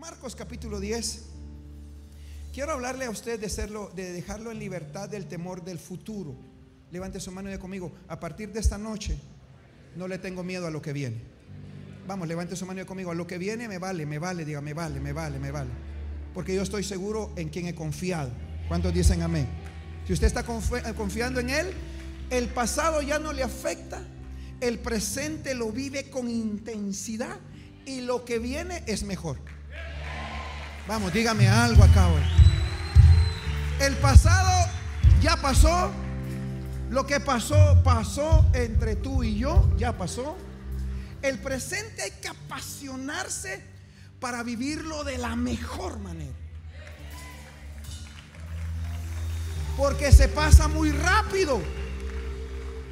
Marcos capítulo 10. Quiero hablarle a usted de, serlo, de dejarlo en libertad del temor del futuro. Levante su mano y conmigo. A partir de esta noche, no le tengo miedo a lo que viene. Vamos, levante su mano y conmigo. A lo que viene me vale, me vale, diga, me vale, me vale, me vale. Porque yo estoy seguro en quien he confiado. ¿Cuántos dicen amén? Si usted está confiando en Él, el pasado ya no le afecta. El presente lo vive con intensidad. Y lo que viene es mejor. Vamos, dígame algo acá hoy. El pasado ya pasó. Lo que pasó, pasó entre tú y yo, ya pasó. El presente hay que apasionarse para vivirlo de la mejor manera. Porque se pasa muy rápido.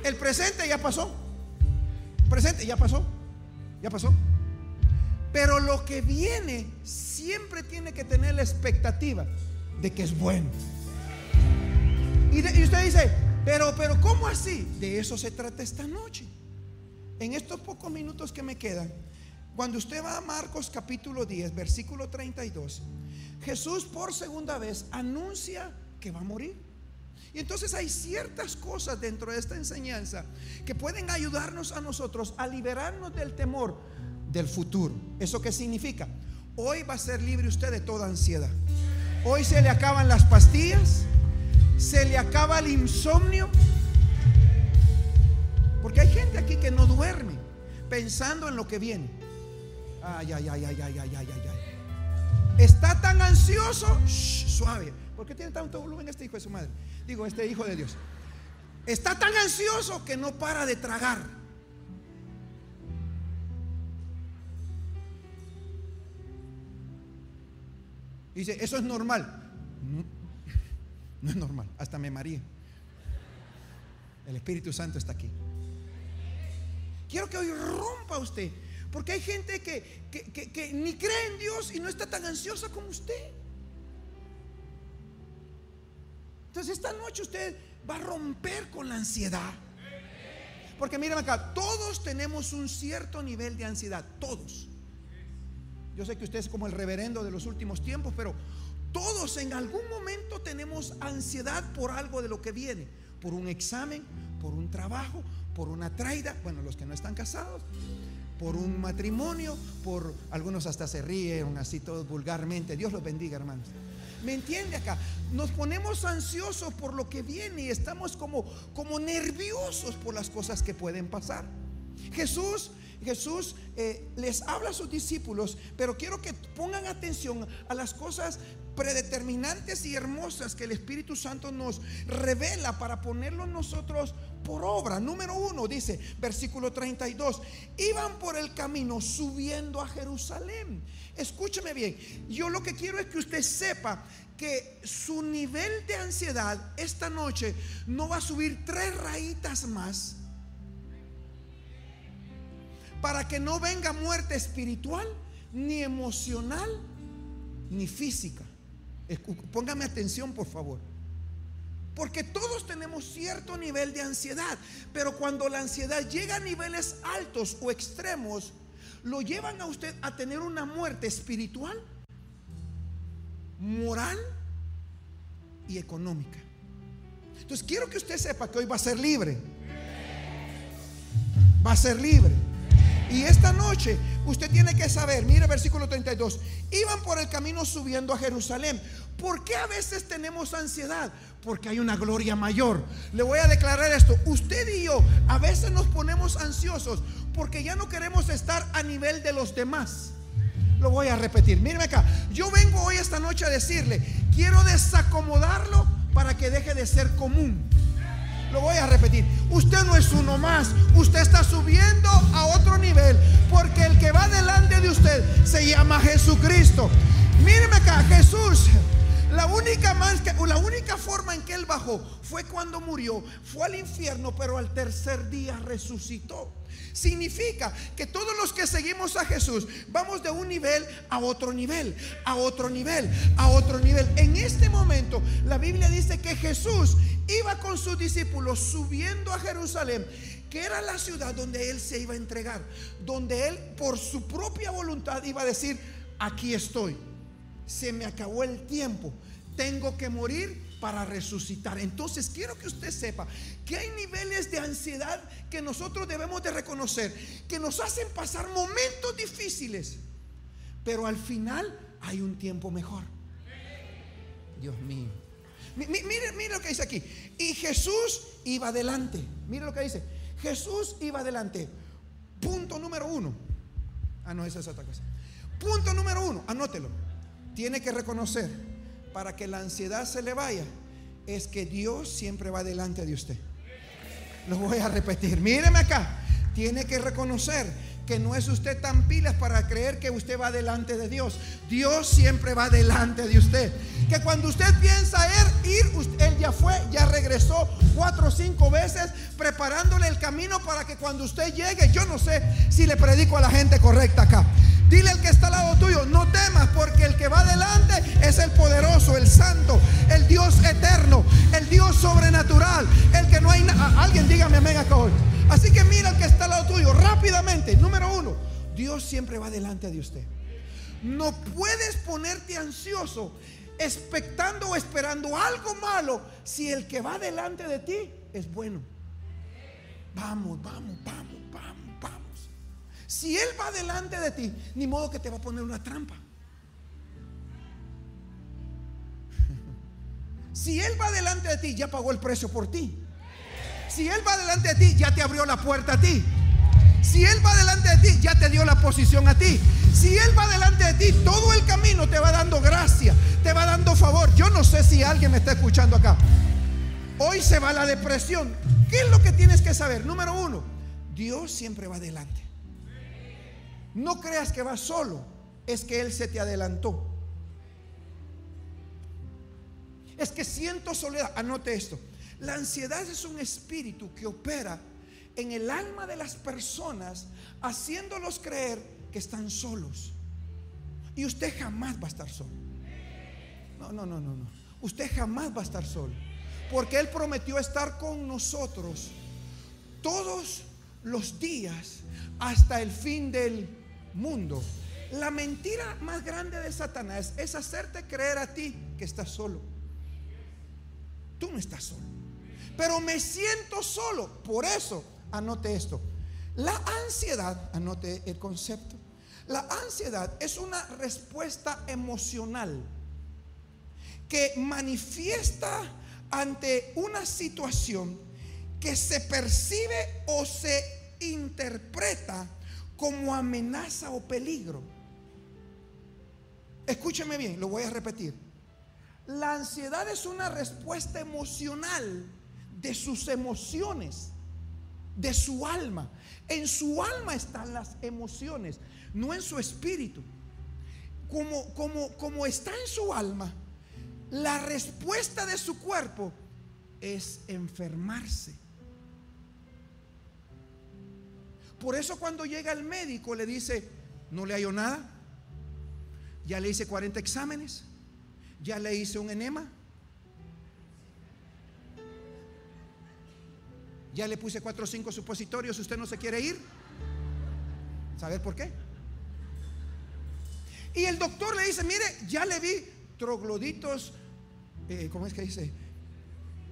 El presente ya pasó. Presente ya pasó. Ya pasó. Pero lo que viene siempre tiene que tener la expectativa de que es bueno. Y, usted dice, pero, pero, ¿cómo así? De eso se trata esta noche. En estos pocos minutos que me quedan, cuando usted va a Marcos capítulo 10, versículo 32, Jesús por segunda vez anuncia que va a morir. Y entonces hay ciertas cosas dentro de esta enseñanza que pueden ayudarnos a nosotros a liberarnos del temor del futuro. ¿Eso qué significa? Hoy va a ser libre usted de toda ansiedad. Hoy se le acaban las pastillas, se le acaba el insomnio. Porque hay gente aquí que no duerme pensando en lo que viene. Ay, ay, ay, ay, ay, ay, ay, ay. Está tan ansioso, suave. ¿Por qué tiene tanto volumen este hijo de su madre? Digo, este hijo de Dios. Está tan ansioso que no para de tragar. Dice, eso es normal. No, es normal, hasta me maría. El Espíritu Santo está aquí. Quiero que hoy rompa usted, porque hay gente que, que ni cree en Dios y no está tan ansiosa como usted. Entonces esta noche usted va a romper con la ansiedad. Porque miren acá, todos tenemos un cierto nivel de ansiedad, todos. Yo sé que usted es como el reverendo de los últimos tiempos, pero todos en algún momento tenemos ansiedad por algo de lo que viene, por un examen, por un trabajo, por una traida, bueno, los que no están casados, por un matrimonio, por algunos hasta se ríen así todos vulgarmente. Dios los bendiga, hermanos. ¿Me entiende acá? Nos ponemos ansiosos por lo que viene y estamos como, como nerviosos por las cosas que pueden pasar. Jesús Jesús eh, les habla a sus discípulos, pero quiero que pongan atención a las cosas predeterminantes y hermosas que el Espíritu Santo nos revela para ponerlo nosotros por obra. Número uno, dice versículo 32, iban por el camino subiendo a Jerusalén. Escúcheme bien, yo lo que quiero es que usted sepa que su nivel de ansiedad esta noche no va a subir tres rayitas más para que no venga muerte espiritual, ni emocional, ni física. Póngame atención, por favor. Porque todos tenemos cierto nivel de ansiedad, pero cuando la ansiedad llega a niveles altos o extremos, lo llevan a usted a tener una muerte espiritual, moral y económica. Entonces quiero que usted sepa que hoy va a ser libre. Va a ser libre. Y esta noche usted tiene que saber, mire versículo 32, iban por el camino subiendo a Jerusalén. ¿Por qué a veces tenemos ansiedad? Porque hay una gloria mayor. Le voy a declarar esto, usted y yo a veces nos ponemos ansiosos porque ya no queremos estar a nivel de los demás. Lo voy a repetir, míreme acá, yo vengo hoy esta noche a decirle, quiero desacomodarlo para que deje de ser común. Lo voy a repetir. Usted no es uno más. Usted está subiendo a otro nivel. Porque el que va delante de usted se llama Jesucristo. Míreme acá, Jesús. La única, la única forma en que él bajó fue cuando murió. Fue al infierno, pero al tercer día resucitó. Significa que todos los que seguimos a Jesús vamos de un nivel a otro nivel, a otro nivel, a otro nivel. En este momento la Biblia dice que Jesús iba con sus discípulos subiendo a Jerusalén que era la ciudad donde él se iba a entregar, donde él por su propia voluntad iba a decir, aquí estoy. Se me acabó el tiempo. Tengo que morir para resucitar. Entonces quiero que usted sepa que hay niveles de ansiedad que nosotros debemos de reconocer, que nos hacen pasar momentos difíciles, pero al final hay un tiempo mejor. Dios mío. Mire, mire lo que dice aquí. Y Jesús iba adelante. Mire lo que dice. Jesús iba adelante. Punto número uno. Ah, no, esa es otra cosa. Punto número uno, anótelo. Tiene que reconocer para que la ansiedad se le vaya, es que Dios siempre va delante de usted. Lo voy a repetir. Míreme acá. Tiene que reconocer que no es usted tan pilas para creer que usted va delante de Dios. Dios siempre va delante de usted. Que cuando usted piensa ir, él ya fue, ya regresó cuatro o cinco veces preparándole el camino para que cuando usted llegue, yo no sé si le predico a la gente correcta acá. Dile al que está al lado tuyo, no temas porque el que va delante es el poderoso, el santo, el Dios eterno, el Dios sobrenatural, el que no hay nada. Alguien dígame amén acá hoy. Así que mira al que está al lado tuyo rápidamente. Número uno, Dios siempre va delante de usted. No puedes ponerte ansioso, expectando o esperando algo malo si el que va delante de ti es bueno. Vamos, vamos, vamos. Si Él va delante de ti, ni modo que te va a poner una trampa. Si Él va delante de ti, ya pagó el precio por ti. Si Él va delante de ti, ya te abrió la puerta a ti. Si Él va delante de ti, ya te dio la posición a ti. Si Él va delante de ti, todo el camino te va dando gracia, te va dando favor. Yo no sé si alguien me está escuchando acá. Hoy se va la depresión. ¿Qué es lo que tienes que saber? Número uno, Dios siempre va delante. No creas que vas solo, es que Él se te adelantó. Es que siento soledad. Anote esto. La ansiedad es un espíritu que opera en el alma de las personas, haciéndolos creer que están solos. Y usted jamás va a estar solo. No, no, no, no, no. Usted jamás va a estar solo. Porque Él prometió estar con nosotros todos los días hasta el fin del mundo. La mentira más grande de Satanás es hacerte creer a ti que estás solo. Tú no estás solo. Pero me siento solo. Por eso, anote esto. La ansiedad, anote el concepto. La ansiedad es una respuesta emocional que manifiesta ante una situación que se percibe o se interpreta como amenaza o peligro. Escúcheme bien, lo voy a repetir. La ansiedad es una respuesta emocional de sus emociones, de su alma. En su alma están las emociones, no en su espíritu. Como, como, como está en su alma, la respuesta de su cuerpo es enfermarse. Por eso cuando llega el médico le dice, no le hallo nada, ya le hice 40 exámenes, ya le hice un enema, ya le puse 4 o 5 supositorios, usted no se quiere ir. ¿Sabe por qué? Y el doctor le dice, mire, ya le vi trogloditos, eh, ¿cómo es que dice?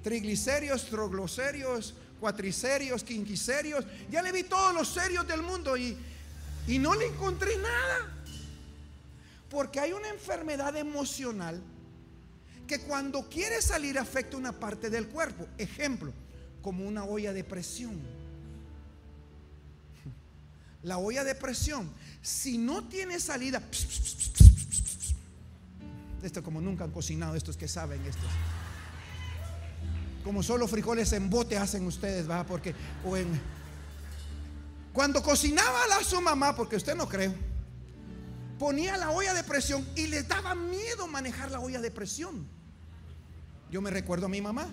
Triglicéridos, trogloserios, cuatricerios, quinquicerios. Ya le vi todos los serios del mundo y, y no le encontré nada. Porque hay una enfermedad emocional que cuando quiere salir afecta una parte del cuerpo. Ejemplo, como una olla de presión. La olla de presión, si no tiene salida, esto como nunca han cocinado, estos que saben, estos como solo frijoles en bote hacen ustedes, va, porque o en cuando cocinaba la su mamá, porque usted no cree, ponía la olla de presión y le daba miedo manejar la olla de presión. Yo me recuerdo a mi mamá.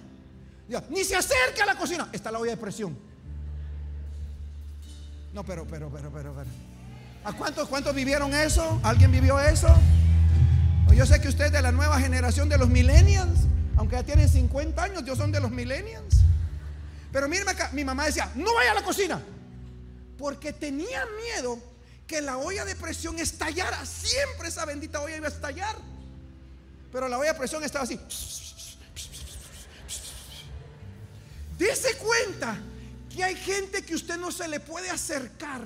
ni se acerque a la cocina, está la olla de presión. No, pero, pero, pero, pero, pero. ¿A cuántos, cuántos vivieron eso? ¿Alguien vivió eso? Yo sé que usted es de la nueva generación de los millennials aunque ya tienen 50 años, Dios son de los millennials. Pero mírenme acá, mi mamá decía, no vaya a la cocina, porque tenía miedo que la olla de presión estallara. Siempre esa bendita olla iba a estallar. Pero la olla de presión estaba así. Dese cuenta que hay gente que usted no se le puede acercar.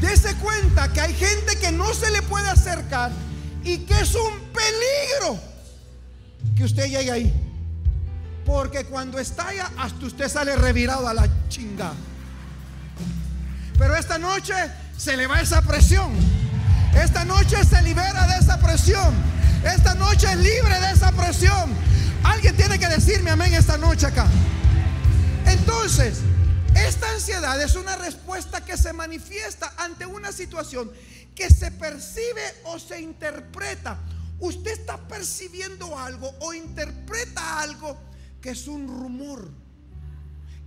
Dese cuenta que hay gente que no se le puede acercar y que es un peligro que usted llegue ahí. Porque cuando estalla, hasta usted sale revirado a la chinga. Pero esta noche se le va esa presión. Esta noche se libera de esa presión. Esta noche es libre de esa presión. Alguien tiene que decirme amén esta noche acá. Entonces, esta ansiedad es una respuesta que se manifiesta ante una situación que se percibe o se interpreta. Usted está percibiendo algo o interpreta algo que es un rumor,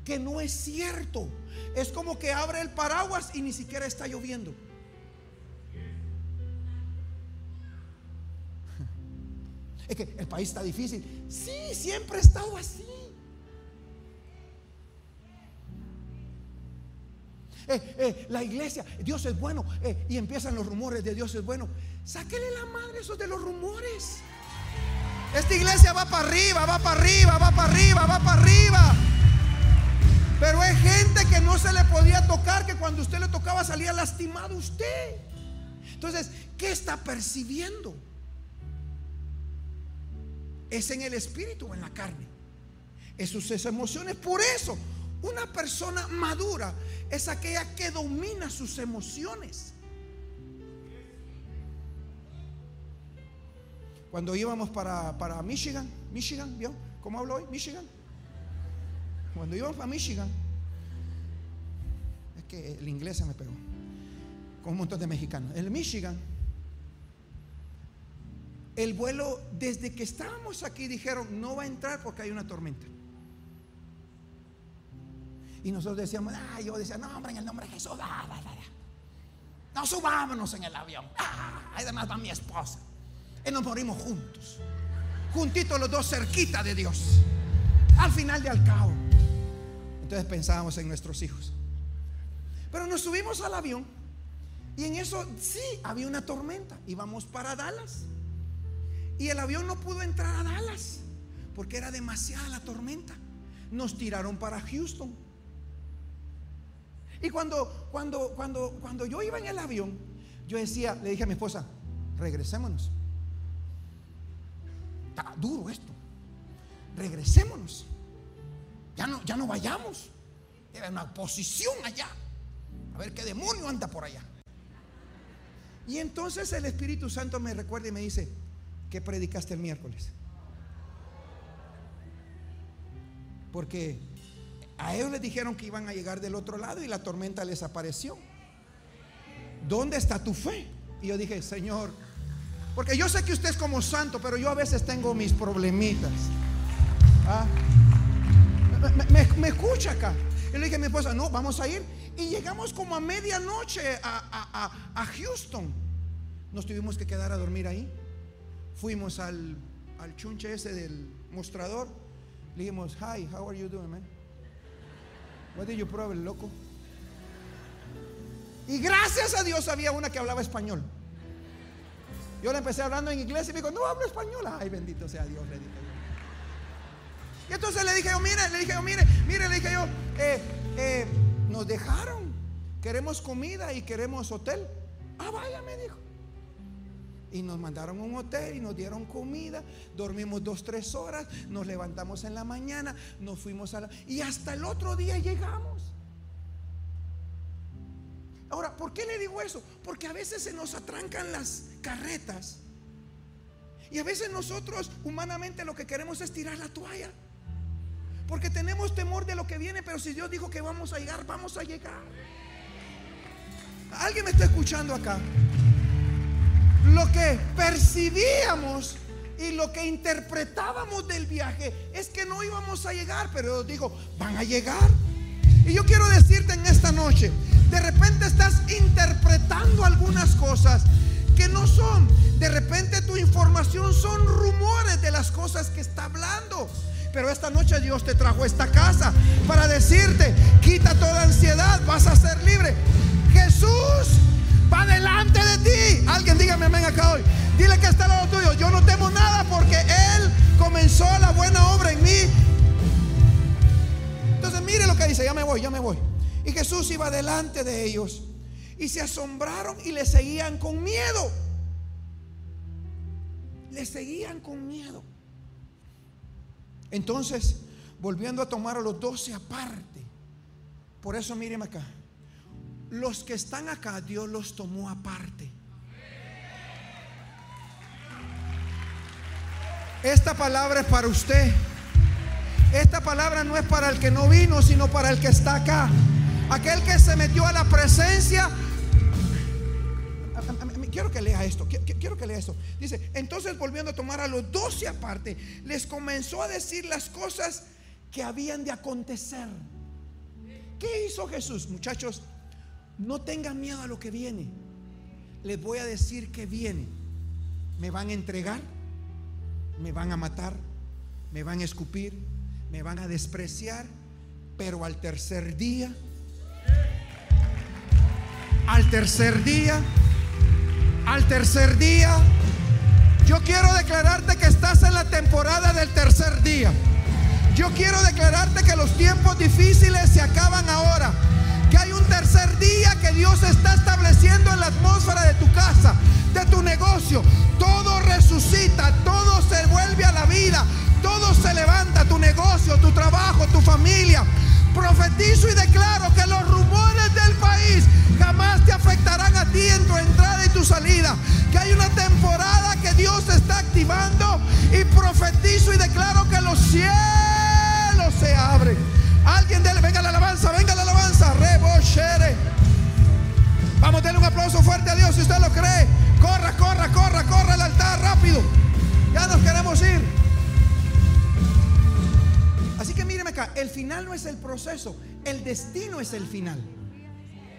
que no es cierto. Es como que abre el paraguas y ni siquiera está lloviendo. Es que el país está difícil. Sí, siempre ha estado así. Eh, eh, la iglesia, Dios es bueno. Eh, y empiezan los rumores de Dios es bueno. Sáquele la madre esos de los rumores. Esta iglesia va para arriba, va para arriba, va para arriba, va para arriba. Pero hay gente que no se le podía tocar, que cuando usted le tocaba salía lastimado usted. Entonces, ¿qué está percibiendo? ¿Es en el espíritu o en la carne? Es sus emociones. Por eso, una persona madura es aquella que domina sus emociones. Cuando íbamos para, para Michigan, Michigan, ¿vio? ¿Cómo hablo hoy? Michigan. Cuando íbamos para Michigan, es que el inglés se me pegó, con un montón de mexicanos. El Michigan, el vuelo, desde que estábamos aquí, dijeron, no va a entrar porque hay una tormenta. Y nosotros decíamos, ah, yo decía, no, hombre, en el nombre de Jesús, ah, no subámonos en el avión. Ah, además va mi esposa. Y nos morimos juntos. Juntitos los dos cerquita de Dios. Al final de al cabo. Entonces pensábamos en nuestros hijos. Pero nos subimos al avión. Y en eso sí, había una tormenta. Íbamos para Dallas. Y el avión no pudo entrar a Dallas. Porque era demasiada la tormenta. Nos tiraron para Houston. Y cuando, cuando, cuando, cuando yo iba en el avión, yo decía, le dije a mi esposa, regresémonos. Está duro esto. Regresémonos. Ya no, ya no vayamos. Era una posición allá. A ver qué demonio anda por allá. Y entonces el Espíritu Santo me recuerda y me dice, ¿qué predicaste el miércoles? Porque a ellos les dijeron que iban a llegar del otro lado y la tormenta les apareció. ¿Dónde está tu fe? Y yo dije, Señor, porque yo sé que usted es como santo, pero yo a veces tengo mis problemitas. ¿Ah? Me, escucha acá. Y le dije a mi esposa, no, vamos a ir. Y llegamos como a medianoche a, a, Houston. Nos tuvimos que quedar a dormir ahí. Fuimos al, al chunche ese del mostrador. Le dijimos, hi, how are you doing, man? What did you problem, loco? Y gracias a Dios había una que hablaba español. Yo le empecé hablando en inglés y me dijo, no hablo español. Ay, bendito sea Dios, le dije Y entonces le dije yo, mire, le dije yo, mire, mire, le dije yo, eh, eh, nos dejaron. Queremos comida y queremos hotel. Ah, vaya, me dijo. Y nos mandaron un hotel y nos dieron comida. Dormimos dos, tres horas. Nos levantamos en la mañana. Nos fuimos a la... Y hasta el otro día llegamos. Ahora, ¿por qué le digo eso? Porque a veces se nos atrancan las carretas. Y a veces nosotros humanamente lo que queremos es tirar la toalla. Porque tenemos temor de lo que viene, pero si Dios dijo que vamos a llegar, vamos a llegar. ¿Alguien me está escuchando acá? Lo que percibíamos y lo que interpretábamos del viaje es que no íbamos a llegar, pero Dios dijo, van a llegar. Y yo quiero decirte en esta noche, de repente estás interpretando algunas cosas que no son. De repente tu información son rumores de las cosas que está hablando. Pero esta noche Dios te trajo a esta casa para decirte, quita toda ansiedad, vas a ser libre. Jesús va delante de ti. Alguien dígame amén acá hoy. Dile que está al lado tuyo. Yo no temo nada porque Él comenzó la buena obra en mí. Entonces mire lo que dice, ya me voy, ya me voy. Y Jesús iba delante de ellos y se asombraron y le seguían con miedo. Le seguían con miedo. Entonces, volviendo a tomar a los doce aparte. Por eso miren acá. Los que están acá, Dios los tomó aparte. Esta palabra es para usted. Esta palabra no es para el que no vino, sino para el que está acá. Aquel que se metió a la presencia. Quiero que lea esto, quiero que lea esto. Dice, entonces volviendo a tomar a los doce aparte, les comenzó a decir las cosas que habían de acontecer. ¿Qué hizo Jesús? Muchachos, no tengan miedo a lo que viene. Les voy a decir que viene. Me van a entregar, me van a matar, me van a escupir, me van a despreciar, pero al tercer día, al tercer día, al tercer día, yo quiero declararte que estás en la temporada del tercer día. Yo quiero declararte que los tiempos difíciles se acaban ahora. Que hay un tercer día que Dios está estableciendo en la atmósfera de tu casa, de tu negocio. Todo resucita, todo se vuelve a la vida, todo se levanta, tu negocio, tu trabajo, tu familia. Profetizo y declaro que los rumores del país jamás te afectarán a ti en tu entrada y tu salida. Que hay una temporada que Dios está activando y profetizo y declaro que los cielos se abren. Alguien dele, venga la alabanza, venga la no es el proceso, el destino es el final.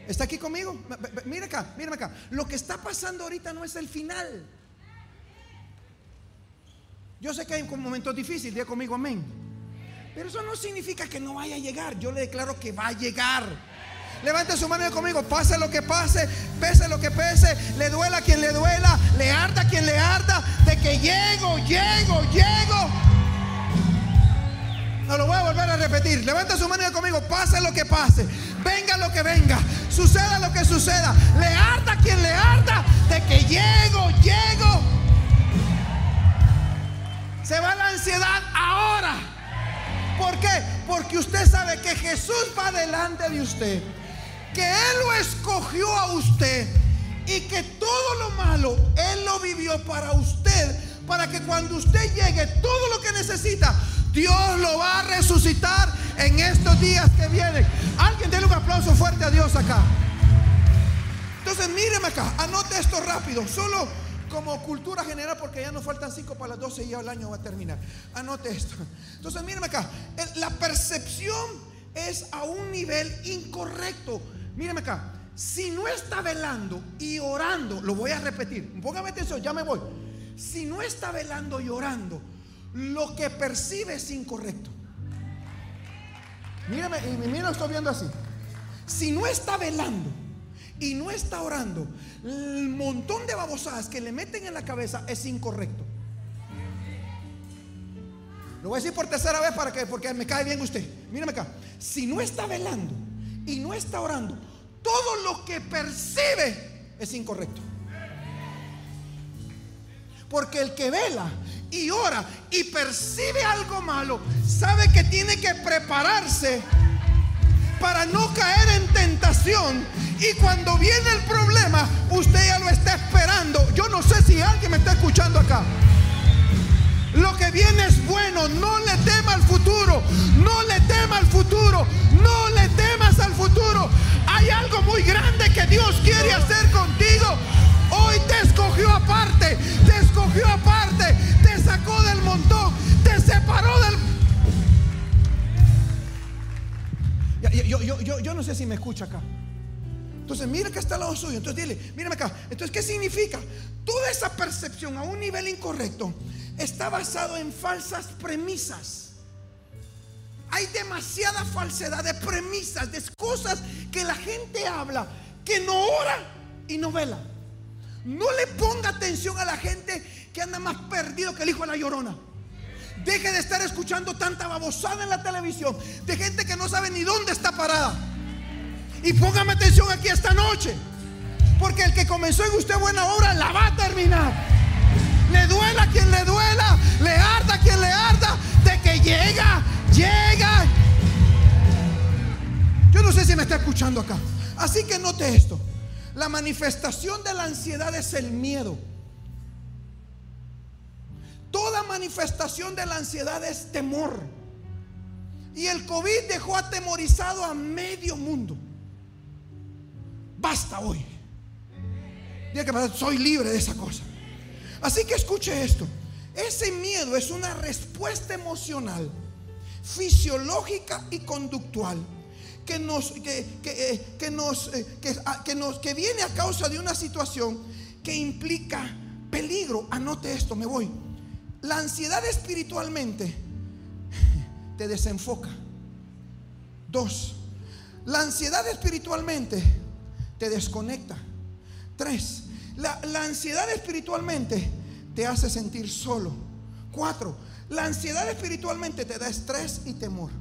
¿Está aquí conmigo? Mire acá, míreme acá. Lo que está pasando ahorita no es el final. Yo sé que hay momentos difíciles, diga conmigo amén. Pero eso no significa que no vaya a llegar. Yo le declaro que va a llegar. Levante su mano conmigo, pase lo que pase, pese lo que pese, le duela quien le duela, le arda a quien le arda, de que llego, llego, llego. No lo voy a volver a repetir. Levante su mano conmigo, pase lo que pase, venga lo que venga, suceda lo que suceda, le arda a quien le arda, de que llego, llego. Se va la ansiedad ahora. ¿Por qué? Porque usted sabe que Jesús va delante de usted que Él lo escogió a usted y que todo lo malo Él lo vivió para usted, para que cuando usted llegue todo lo que necesita, Dios lo va a resucitar en estos días que vienen. Alguien déle un aplauso fuerte a Dios acá. Entonces míreme acá, anote esto rápido, solo como cultura general, porque ya nos faltan cinco para las 12 y ya el año va a terminar. Anote esto. Entonces míreme acá, la percepción es a un nivel incorrecto. Míreme acá. Si no está velando y orando, lo voy a repetir. Póngame atención, ya me voy. Si no está velando y orando, lo que percibe es incorrecto. Mírame, y mira, estoy viendo así. Si no está velando y no está orando, el montón de babosadas que le meten en la cabeza es incorrecto. Lo voy a decir por tercera vez para que, porque me cae bien usted. Mírame acá. Si no está velando y no está orando, todo lo que percibe es incorrecto. Porque el que vela y ora y percibe algo malo, sabe que tiene que prepararse para no caer en tentación. Y cuando viene el problema, usted ya lo está esperando. Yo no sé si alguien me está escuchando acá. Lo que viene es bueno. No le tema al futuro. No le tema al futuro. No le temas al futuro. Hay algo muy grande que Dios quiere hacer contigo. Hoy te escogió aparte. Si me escucha acá. Entonces, mira que está al lado suyo. Entonces, dile, mírame acá. Entonces, ¿qué significa? Toda esa percepción a un nivel incorrecto está basado en falsas premisas. hay demasiada falsedad de premisas, de cosas que la gente habla, que no ora y no vela. No le ponga atención a la gente que anda más perdido que el hijo de la llorona. Deje de estar escuchando tanta babosada en la televisión de gente que no sabe ni dónde está parada. Y póngame atención aquí esta noche. Porque el que comenzó en usted buena obra la va a terminar. Le duela quien le duela, le arda quien le arda, de que llega, llega. Yo no sé si me está escuchando acá. Así que note esto. La manifestación de la ansiedad es el miedo. Toda manifestación de la ansiedad es temor. Y el COVID dejó atemorizado a medio mundo. Basta hoy. Diga que soy libre de esa cosa. Así que escuche esto. Ese miedo es una respuesta emocional, fisiológica y conductual que nos que, eh, nos, eh, que, nos que viene a causa de una situación que implica peligro. Anote esto, me voy. La ansiedad espiritualmente te desenfoca. Dos, la ansiedad espiritualmente te desconecta. Tres, la, ansiedad espiritualmente te hace sentir solo. Cuatro, la ansiedad espiritualmente te da estrés y temor.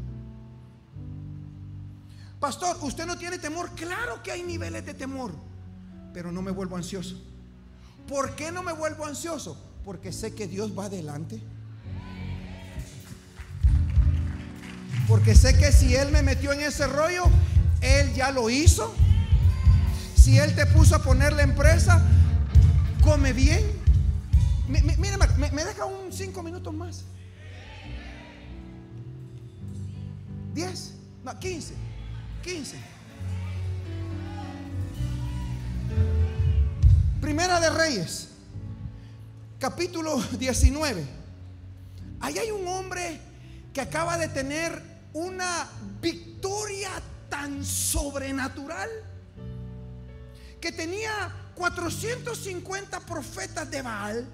Pastor, ¿usted no tiene temor? Claro que hay niveles de temor, pero no me vuelvo ansioso. ¿Por qué no me vuelvo ansioso? Porque sé que Dios va adelante. Porque sé que si Él me metió en ese rollo, Él ya lo hizo. Si Él te puso a poner la empresa, come bien. Me, deja un cinco minutos más. Diez, no, quince, quince. Primera de Reyes capítulo 19. Ahí hay un hombre que acaba de tener una victoria tan sobrenatural que tenía 450 profetas de Baal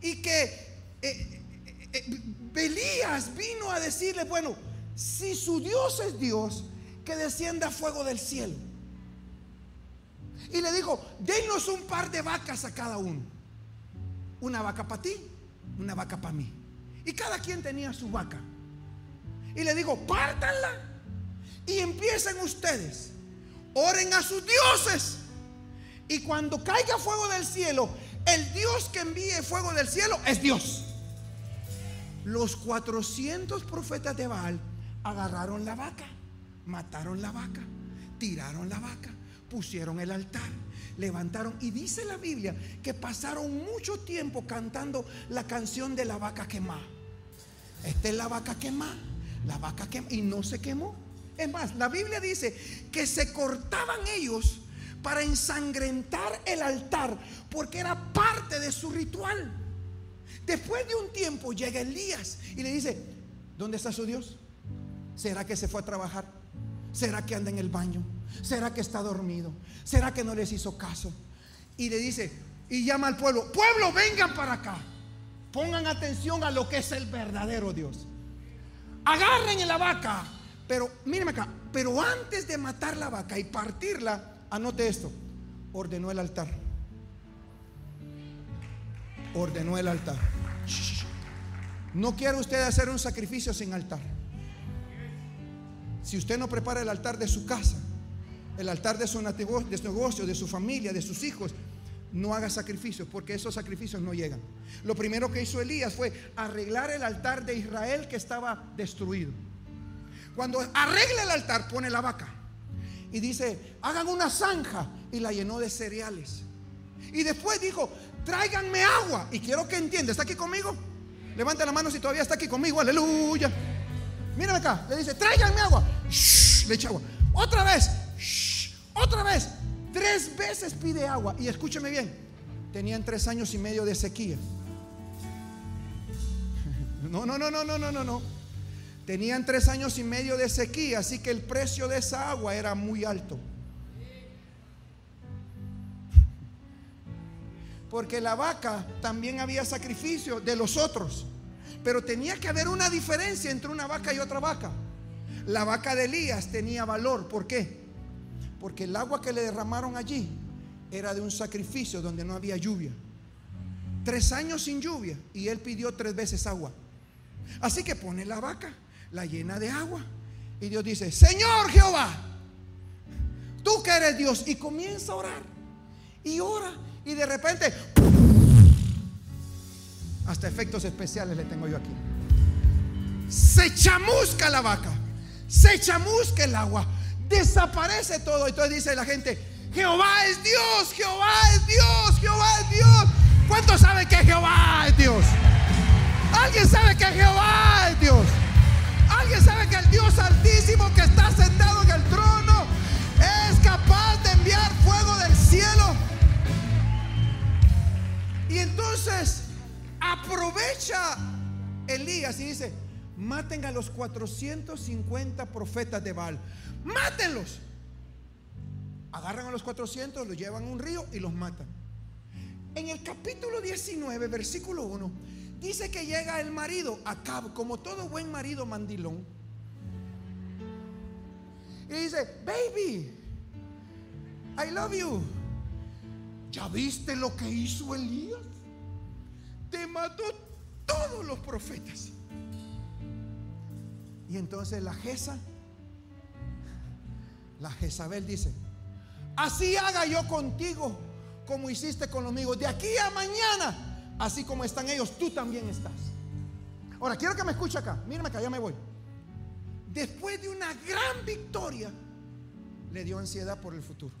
y que eh, eh, eh, Belías vino a decirle, bueno, si su Dios es Dios, que descienda fuego del cielo. Y le dijo, denos un par de vacas a cada uno una vaca para ti, una vaca para mí. Y cada quien tenía su vaca. Y le digo, pártanla y empiecen ustedes. Oren a sus dioses. Y cuando caiga fuego del cielo, el Dios que envíe fuego del cielo es Dios. Los 400 profetas de Baal agarraron la vaca, mataron la vaca, tiraron la vaca, pusieron el altar levantaron. Y dice la Biblia que pasaron mucho tiempo cantando la canción de la vaca quemada. Esta es la vaca quemada, la vaca quemada. Y no se quemó. Es más, la Biblia dice que se cortaban ellos para ensangrentar el altar, porque era parte de su ritual. Después de un tiempo llega Elías y le dice, ¿dónde está su Dios? ¿Será que se fue a trabajar? ¿Será que anda en el baño? ¿Será que está dormido? ¿Será que no les hizo caso? Y le dice, y llama al pueblo, pueblo, vengan para acá. Pongan atención a lo que es el verdadero Dios. Agarren en la vaca. Pero mírenme acá, pero antes de matar la vaca y partirla, anote esto, ordenó el altar. Ordenó el altar. No quiere usted hacer un sacrificio sin altar. Si usted no prepara el altar de su casa, el altar de su, negocio, de su familia, de sus hijos, no haga sacrificios porque esos sacrificios no llegan. Lo primero que hizo Elías fue arreglar el altar de Israel que estaba destruido. Cuando arregla el altar, pone la vaca y dice, hagan una zanja y la llenó de cereales. Y después dijo, tráiganme agua. Y quiero que entienda, ¿está aquí conmigo? Levanta la mano si todavía está aquí conmigo, aleluya. Mírame acá, le dice, tráiganme agua. le echa agua. Otra vez, otra vez, tres veces pide agua. Y escúcheme bien, tenían tres años y medio de sequía. No, no, no, no, no, no, no. Tenían tres años y medio de sequía, así que el precio de esa agua era muy alto. Porque la vaca también había sacrificio de los otros. Pero tenía que haber una diferencia entre una vaca y otra vaca. La vaca de Elías tenía valor. ¿Por qué? Porque el agua que le derramaron allí era de un sacrificio donde no había lluvia. Tres años sin lluvia y él pidió tres veces agua. Así que pone la vaca, la llena de agua. Y Dios dice, Señor Jehová, tú que eres Dios. Y comienza a orar. Y ora. Y de repente, hasta efectos especiales le tengo yo aquí. Se chamusca la vaca. Se chamusca el agua. Desaparece todo. Entonces dice la gente, Jehová es Dios, Jehová es Dios, Jehová es Dios. ¿Cuántos saben que Jehová es Dios? ¿Alguien sabe que Jehová es Dios? ¿Alguien sabe que el Dios altísimo que está sentado en el trono es capaz de enviar fuego del cielo? Y entonces aprovecha Elías y dice, maten a los 450 profetas de Baal. Mátenlos. Agarran a los 400, los llevan a un río y los matan. En el capítulo 19, versículo 1, dice que llega el marido, Acab, como todo buen marido mandilón. Y dice, baby, I love you. ¿Ya viste lo que hizo Elías? Te mató todos los profetas. Y entonces la Jeza, la Jezabel dice, así haga yo contigo como hiciste con los amigos. De aquí a mañana, así como están ellos, tú también estás. Ahora, quiero que me escuche acá. Mírame acá, ya me voy. Después de una gran victoria, le dio ansiedad por el futuro.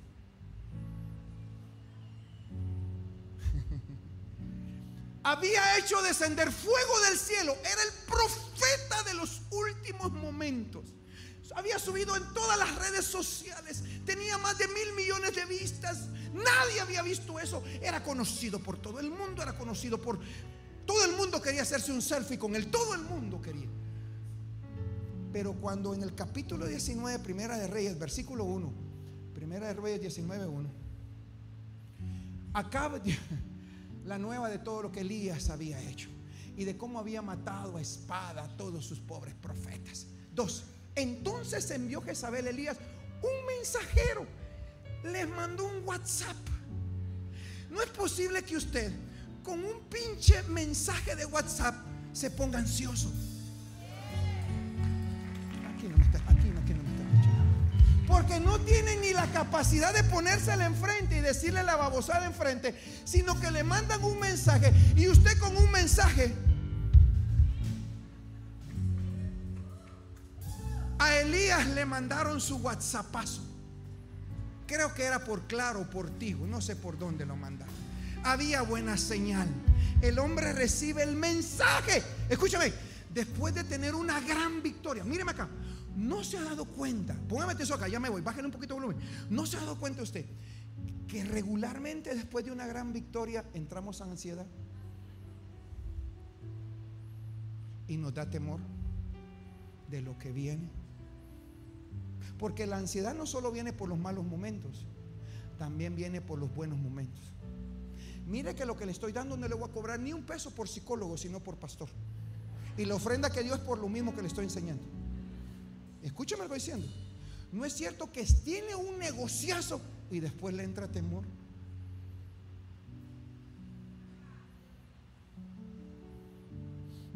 Había hecho descender fuego del cielo. Era el profeta de los últimos momentos. Había subido en todas las redes sociales. Tenía más de mil millones de vistas. Nadie había visto eso. Era conocido por todo el mundo. Era conocido por... Todo el mundo quería hacerse un selfie con él. Todo el mundo quería. Pero cuando en el capítulo 19, Primera de Reyes, versículo 1, Primera de Reyes 19, 1, acaba la nueva de todo lo que Elías había hecho y de cómo había matado a espada a todos sus pobres profetas. Dos, entonces envió Jezabel Elías un mensajero, les mandó un WhatsApp. No es posible que usted con un pinche mensaje de WhatsApp se ponga ansioso. Aquí no me está, aquí no, aquí no me escuchando. Porque no tiene ni la capacidad de ponérsela enfrente y decirle la babosada enfrente, sino que le mandan un mensaje y usted con un mensaje A Elías le mandaron su WhatsAppazo. Creo que era por claro, por ti, no sé por dónde lo mandaron. Había buena señal. El hombre recibe el mensaje. Escúchame, después de tener una gran victoria, míreme acá, no se ha dado cuenta, póngame eso acá, ya me voy, bájale un poquito de volumen. No se ha dado cuenta usted que regularmente después de una gran victoria entramos en ansiedad y nos da temor de lo que viene. Porque la ansiedad no solo viene por los malos momentos, también viene por los buenos momentos. Mire que lo que le estoy dando no le voy a cobrar ni un peso por psicólogo, sino por pastor. Y la ofrenda que Dios es por lo mismo que le estoy enseñando. Escúchame lo que estoy diciendo. No es cierto que tiene un negociazo y después le entra temor.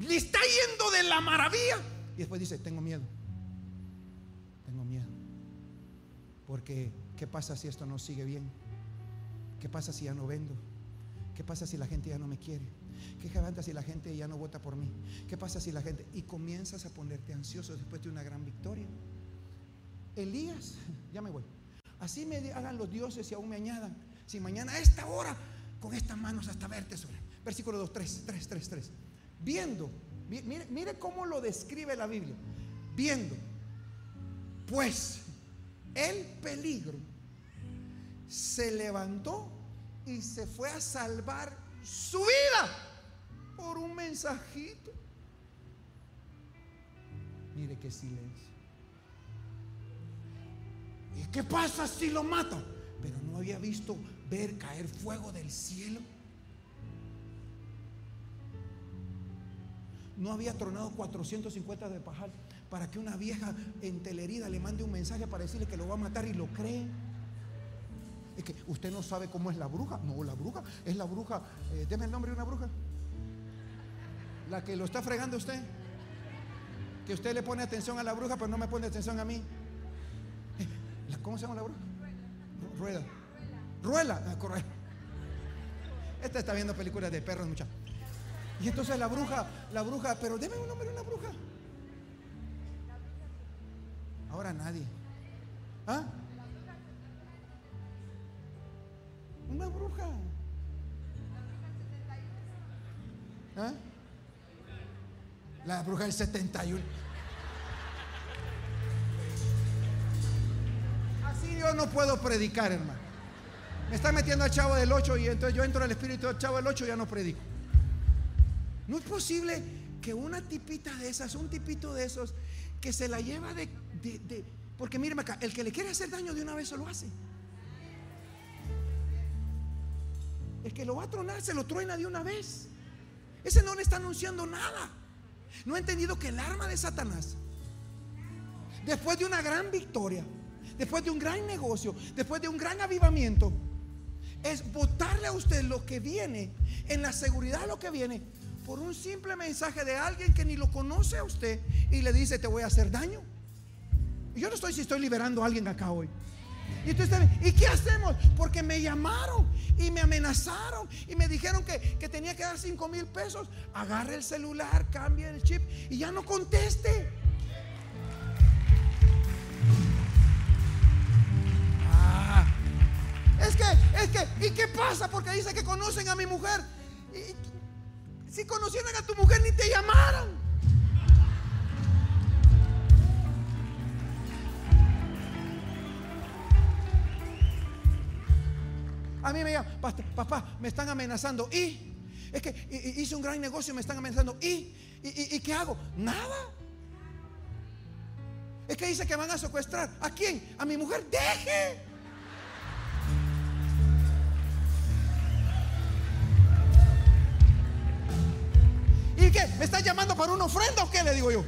Le está yendo de la maravilla. Y después dice, tengo miedo. Porque, ¿qué pasa si esto no sigue bien? ¿Qué pasa si ya no vendo? ¿Qué pasa si la gente ya no me quiere? ¿Qué pasa si la gente ya no vota por mí? ¿Qué pasa si la gente... Y comienzas a ponerte ansioso después de una gran victoria. Elías, ya me voy. Así me hagan los dioses y aún me añadan. Si mañana a esta hora, con estas manos hasta verte sobre. Versículo 2, 3, 3, 3, 3. Viendo, mire, mire cómo lo describe la Biblia. Viendo, pues el peligro se levantó y se fue a salvar su vida por un mensajito. Mire qué silencio. ¿Y qué pasa si lo mata? Pero no había visto ver caer fuego del cielo. no había tronado 450 de pajal para que una vieja entelerida le mande un mensaje para decirle que lo va a matar y lo cree. Es que usted no sabe cómo es la bruja. No, la bruja es la bruja. Eh, deme el nombre de una bruja. La que lo está fregando usted. Que usted le pone atención a la bruja, pero no me pone atención a mí. Eh, ¿Cómo se llama la bruja? Rueda. Ruela. Ah, correcto. Esta está viendo películas de perros, muchachos. Y entonces la bruja, la bruja, pero deme un nombre de una bruja. Ahora nadie. ¿Ah? Una bruja. ¿Ah? La bruja del 71. Así yo no puedo predicar, hermano. Me está metiendo al chavo del 8 y entonces yo entro al espíritu del chavo del 8 y ya no predico. No es posible que una tipita de esas, un tipito de esos, que se la lleva de porque míreme acá, el que le quiere hacer daño de una vez se lo hace. El que lo va a tronar se lo truena de una vez. Ese no le está anunciando nada. No ha entendido que el arma de Satanás, después de una gran victoria, después de un gran negocio, después de un gran avivamiento, es botarle a usted lo que viene, en la seguridad de lo que viene, por un simple mensaje de alguien que ni lo conoce a usted y le dice, te voy a hacer daño. Yo no estoy si estoy liberando a alguien acá hoy. Y, ¿Y qué hacemos? Porque me llamaron y me amenazaron y me dijeron que, tenía que dar 5 mil pesos. Agarre el celular, cambie el chip y ya no conteste. Ah, es que, es que, ¿y qué pasa? Porque dice que conocen a mi mujer. Si conocieran a tu mujer ni te llamaran. A mí me llaman, papá, me están amenazando. ¿Y? Es que hice un gran negocio, me están amenazando. ¿Y? ¿Y, qué hago? Nada. Es que dice que van a secuestrar. ¿A quién? A mi mujer. Deje. ¿Y qué? ¿Me está llamando para una ofrenda o qué? Le digo yo.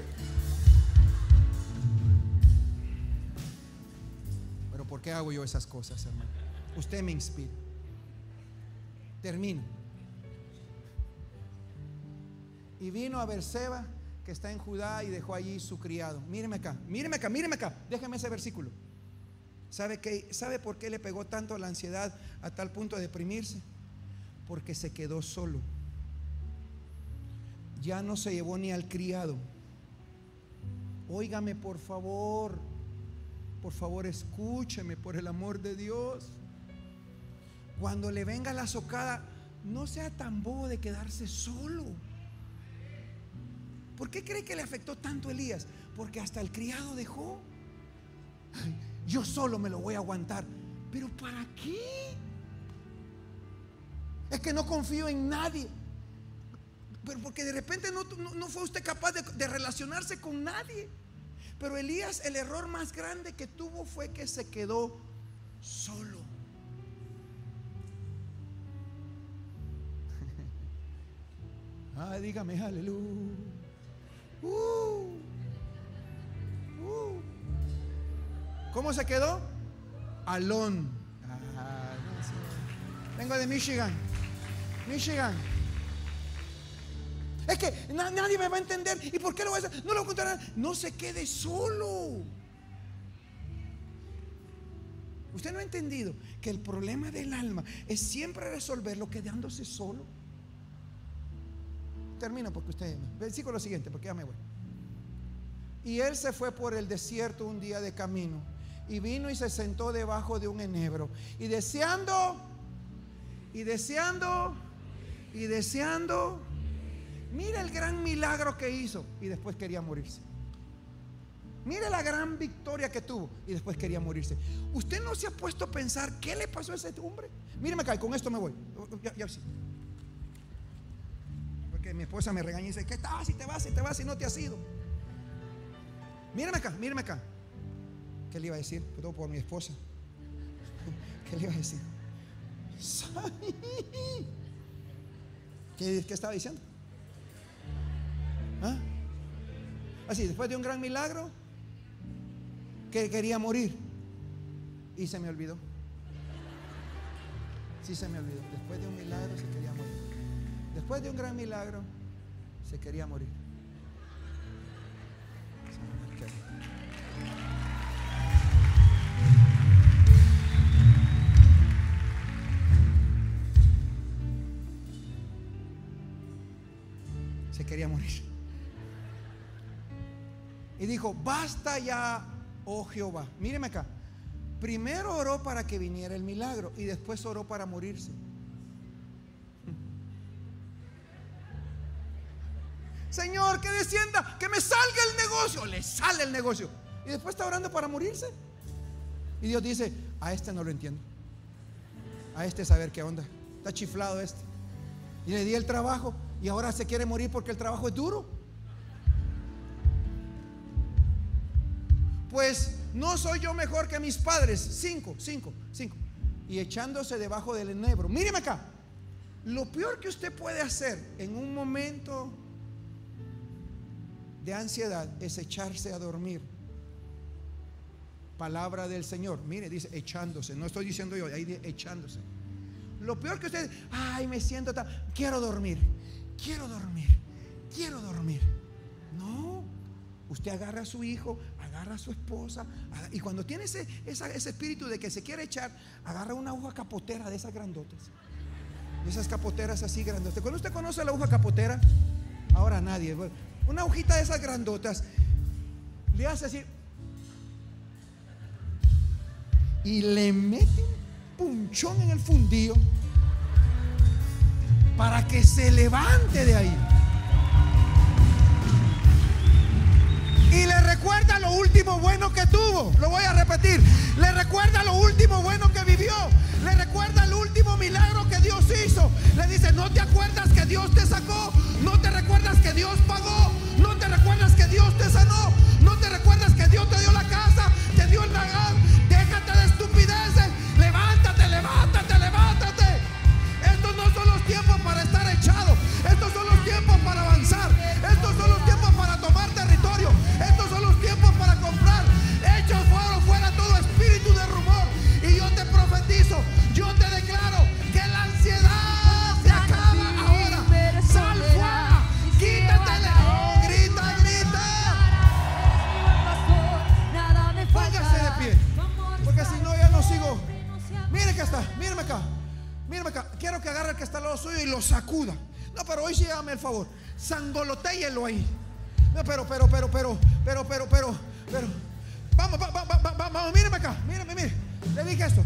Pero ¿por qué hago yo esas cosas, hermano? Usted me inspira. Termino. Y vino a Berseba, que está en Judá, y dejó allí su criado. Míreme acá, míreme acá, míreme acá. Déjeme ese versículo. ¿Sabe, qué, ¿Sabe por qué le pegó tanto la ansiedad a tal punto de deprimirse? Porque se quedó solo. Ya no se llevó ni al criado. Óigame por favor. Por favor, escúcheme por el amor de Dios cuando le venga la socada, no sea tan bobo de quedarse solo. ¿Por qué cree que le afectó tanto a Elías? Porque hasta el criado dejó. yo solo me lo voy a aguantar. ¿Pero para qué? Es que no confío en nadie. Pero porque de repente no, fue usted capaz de relacionarse con nadie. Pero Elías, el error más grande que tuvo fue que se quedó solo. Ah, dígame aleluya. Uh, uh. ¿Cómo se quedó? Alón. Ah, Vengo de Michigan. Michigan. Es que nadie me va a entender. ¿Y por qué lo voy a hacer? No lo contarán. No se quede solo. Usted no ha entendido que el problema del alma es siempre resolverlo quedándose solo. Termino porque usted, versículo siguiente, porque ya me voy. Y él se fue por el desierto un día de camino y vino y se sentó debajo de un enebro y deseando y deseando y deseando. Mira el gran milagro que hizo y después quería morirse. Mira la gran victoria que tuvo y después quería morirse. ¿Usted no se ha puesto a pensar qué le pasó a ese hombre? Míreme acá, con esto me voy. Ya, ya sí mi esposa me regaña y dice, ¿qué tal si te vas, si te vas, si no te has ido? Mírame acá, mírame acá. ¿Qué le iba a decir? Todo por mi esposa. ¿Qué le iba a decir? ¿Qué, qué estaba diciendo? ¿Ah? Así, después de un gran milagro, que quería morir. Y se me olvidó. Sí se me olvidó. Después de un milagro se quería morir. Después de un gran milagro se quería morir. Se quería morir. Y dijo, basta ya, oh Jehová. Míreme acá. Primero oró para que viniera el milagro y después oró para morirse. Señor, que descienda, que me salga el negocio. Le sale el negocio. Y después está orando para morirse. Y Dios dice, a este no lo entiendo. A este saber qué onda. Está chiflado este. Y le di el trabajo y ahora se quiere morir porque el trabajo es duro. Pues no soy yo mejor que mis padres. Cinco, cinco, cinco. Y echándose debajo del enebro. Míreme acá. Lo peor que usted puede hacer en un momento de ansiedad es echarse a dormir. Palabra del Señor. Mire, dice echándose. No estoy diciendo yo, ahí dice echándose. Lo peor que usted, ay, me siento tan, quiero dormir, quiero dormir, quiero dormir. No, usted agarra a su hijo, agarra a su esposa, y cuando tiene ese, ese espíritu de que se quiere echar, agarra una hoja capotera de esas grandotas. Esas capoteras así grandotas. Cuando usted conoce la hoja capotera, ahora nadie. Una hojita de esas grandotas, le hace así. Y le mete un punchón en el fundillo para que se levante de ahí. Y le recuerda lo último bueno que tuvo. Lo voy a repetir. Le recuerda lo último bueno que vivió. Le recuerda el último milagro que Dios hizo. Le dice, no te acuerdas que Dios te sacó. No te recuerdas que Dios pagó. No te recuerdas que Dios te sanó. No te recuerdas que Dios te dio la casa. Te dio el dragón. Déjate de Quiero que agarre el que está al lado suyo y lo sacuda. No, pero hoy sí hágame el favor. Sangolotéyelo ahí. No, pero, pero, pero, pero, pero, pero, pero, pero. Vamos, vamos, vamos, vamos, míreme acá. Míreme, mire. Le dije esto.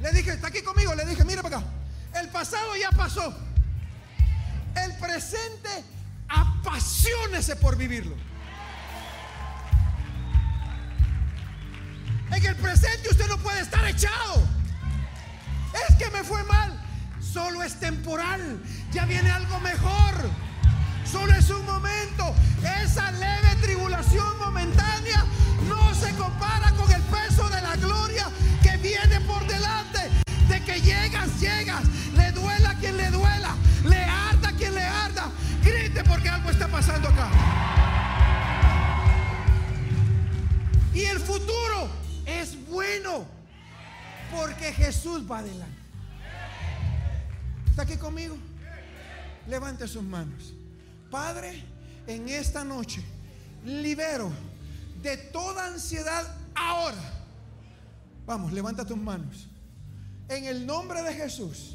Le dije, está aquí conmigo. Le dije, míreme acá. El pasado ya pasó. El presente, apasionese por vivirlo. En el presente usted no puede estar echado. Es que me fue mal. Solo es temporal. Ya viene algo mejor. Solo es un momento. Esa leve tribulación momentánea no se compara con el peso de la gloria que viene por delante. De que llegas, llegas. Le duela a quien le duela. Le arda a quien le arda. Grite porque algo está pasando acá. Y el futuro es bueno. Porque Jesús va adelante. ¿Está aquí conmigo? Levante sus manos. Padre, en esta noche libero de toda ansiedad ahora. Vamos, levanta tus manos. En el nombre de Jesús,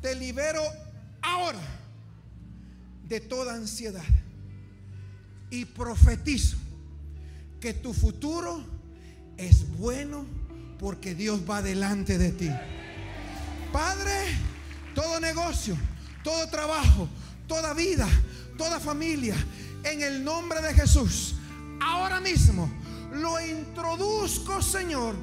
te libero ahora de toda ansiedad. Y profetizo que tu futuro es bueno porque Dios va delante de ti. Padre, todo negocio, todo trabajo, toda vida, toda familia, en el nombre de Jesús, ahora mismo lo introduzco, Señor,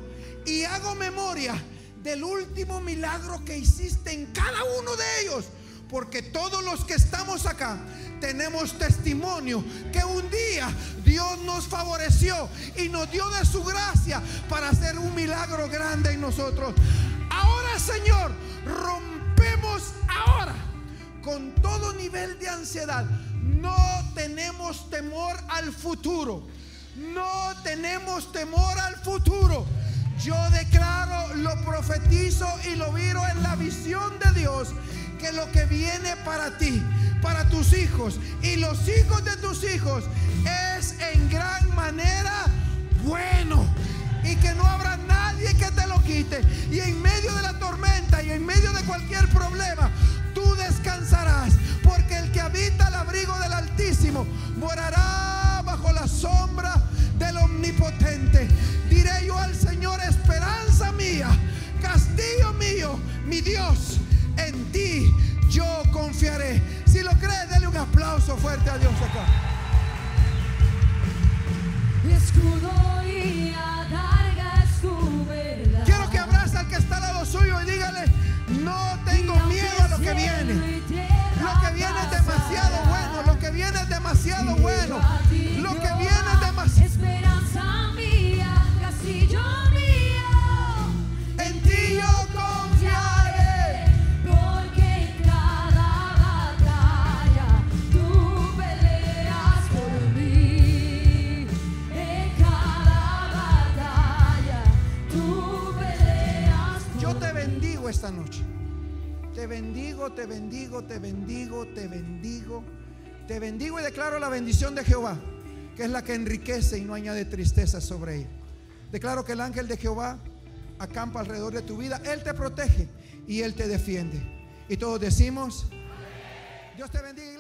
y hago memoria del último milagro que hiciste en cada uno de ellos. Porque todos los que estamos acá tenemos testimonio que un día Dios nos favoreció y nos dio de su gracia para hacer un milagro grande en nosotros. Ahora, Señor, rompemos con todo nivel de ansiedad. no tenemos temor al futuro. No tenemos temor al futuro. Yo declaro, lo profetizo y lo viro en la visión de Dios que lo que viene para ti, para tus hijos y los hijos de tus hijos es en gran manera bueno y que no habrá nadie que te lo quite. Y en medio de la tormenta y en medio de cualquier problema, descansarás, porque el que habita el abrigo del Altísimo morará bajo la sombra del Omnipotente. Diré yo al Señor, esperanza mía, castillo mío, mi Dios, en ti yo confiaré. Si lo crees, dale un aplauso fuerte a Dios acá. escudo y esta noche. Te bendigo, te bendigo, te bendigo, te bendigo. Te bendigo y declaro la bendición de Jehová, que es la que enriquece y no añade tristeza sobre ella. Declaro que el ángel de Jehová acampa alrededor de tu vida. Él te protege y Él te defiende. Y todos decimos, Dios te bendiga.